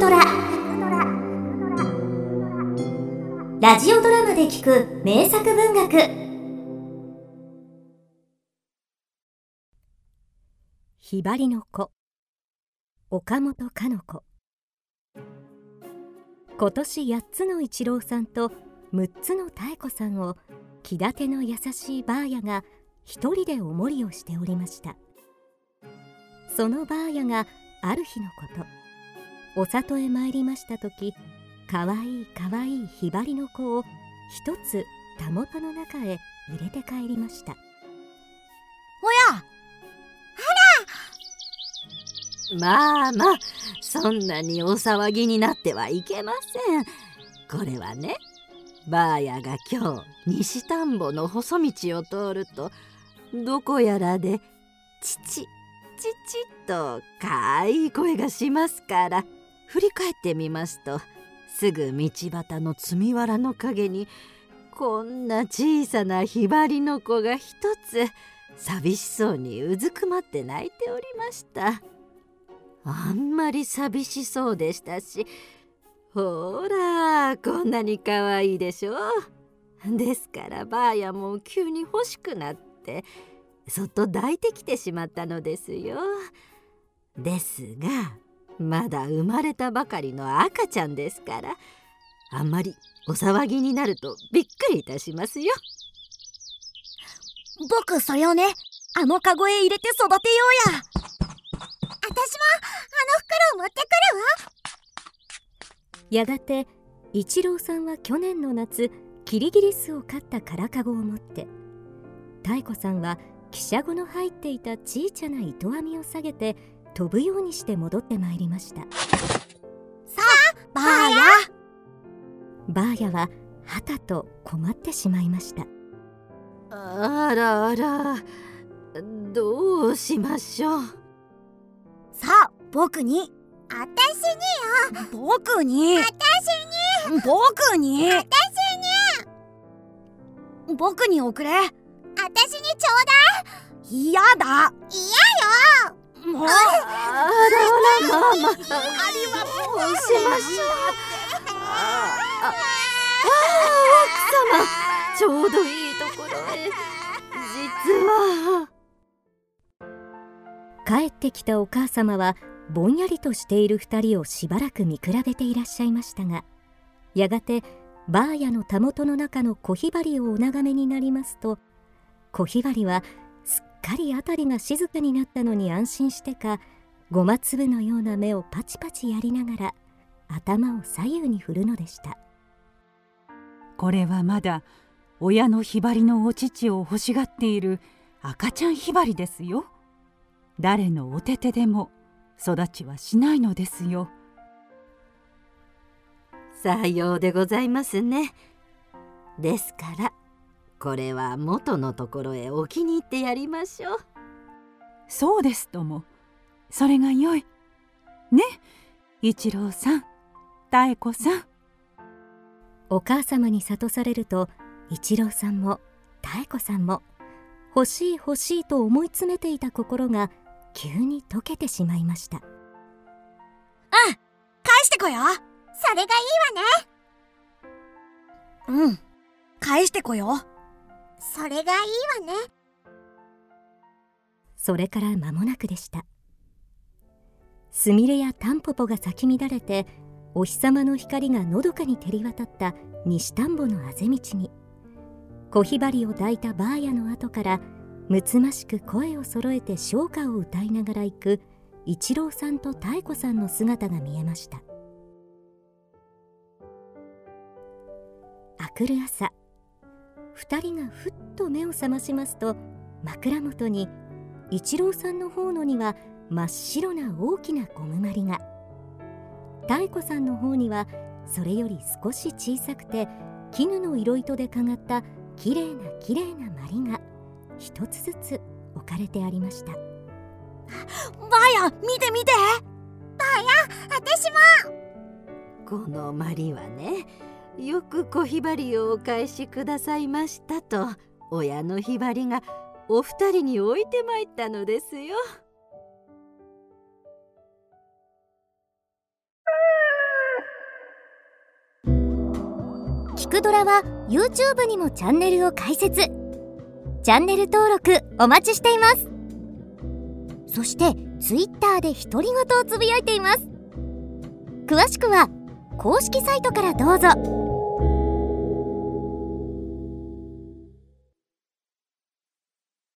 ドラ」ラジオドラマで聞く名作文学。ひばりの子。岡本かの子。今年8つの一郎さんと6つの妙子さんを気立ての優しいばあやが一人でおもりをしておりました。そのばあやがある日のこと。お里へ参りました時かわいいかわいいひばりの子を一つたもとの中へ入れて帰りました。おやまあまあそんなにお騒ぎになってはいけません。これはねばあやが今日西田んぼの細道を通るとどこやらでチチチチとかいい声がしますから振り返ってみますとすぐ道端の積みわらの陰にこんな小さなひばりの子が一つ寂しそうにうずくまって泣いておりました。あんまり寂しそうでしたしほらこんなに可愛いでしょですからばあやも急に欲しくなってそっと抱いてきてしまったのですよですがまだ生まれたばかりの赤ちゃんですからあんまりお騒ぎになるとびっくりいたしますよ。僕それをねあのカゴへ入れて育てようや。私もあの袋を持ってくるわ。やがて一郎さんは去年の夏キリギリスを飼った空かごを持って妙子さんは汽車子の入っていた小さな糸網を下げて飛ぶようにして戻ってまいりました。さあばあやばあやははたと困ってしまいました。あらあらどうしましょう。さあ僕に。私によ。僕に。私に。僕に。私に。僕におくれ。私にちょうだい。嫌だ。嫌よもうあらあらまあまあありはもうしましょうああ奥様ちょうどいいところへ実は帰ってきたお母様はぼんやりとしている2人をしばらく見比べていらっしゃいましたがやがてバーヤのたもとの中の小ひばりをお眺めになりますと小ひばりはかり辺りが静かになったのに安心してかごま粒のような目をパチパチやりながら頭を左右に振るのでしたこれはまだ親のひばりのお乳を欲しがっている赤ちゃんひばりですよ。誰のお手手でも育ちはしないのですよ。さようでございますね。ですからこれは元のところへお気に入ってやりましょう。そうですとも。それがよい。ね。一郎さん。妙子さん。お母様に諭されると一郎さんも妙子さんも欲しい欲しいと思い詰めていた心が急に溶けてしまいました。うん返してこよそれがいいわね。うん。返してこよそれがいいわね。それから間もなくでした。すみれやタンポポが咲き乱れてお日様の光がのどかに照り渡った西田んぼのあぜ道に小ひばりを抱いたばあやの後からむつましく声を揃えて唱歌を歌いながら行く一郎さんと妙子さんの姿が見えました。あくる朝二人がふっと目を覚ましますと枕元に一郎さんの方のには真っ白な大きなゴムまりが。妙子さんの方にはそれより少し小さくて絹の色糸でかがったきれいなきれいなまりが一つずつ置かれてありました。ばあや見て見て。ばあや私も。このまりはねよく小ひばりをお返しくださいましたと親のひばりがお二人に置いてまいったのですよ。キクドラは YouTube にもチャンネルを開設チャンネル登録お待ちしていますそして Twitter で独り言をつぶやいています詳しくは公式サイトからどうぞ。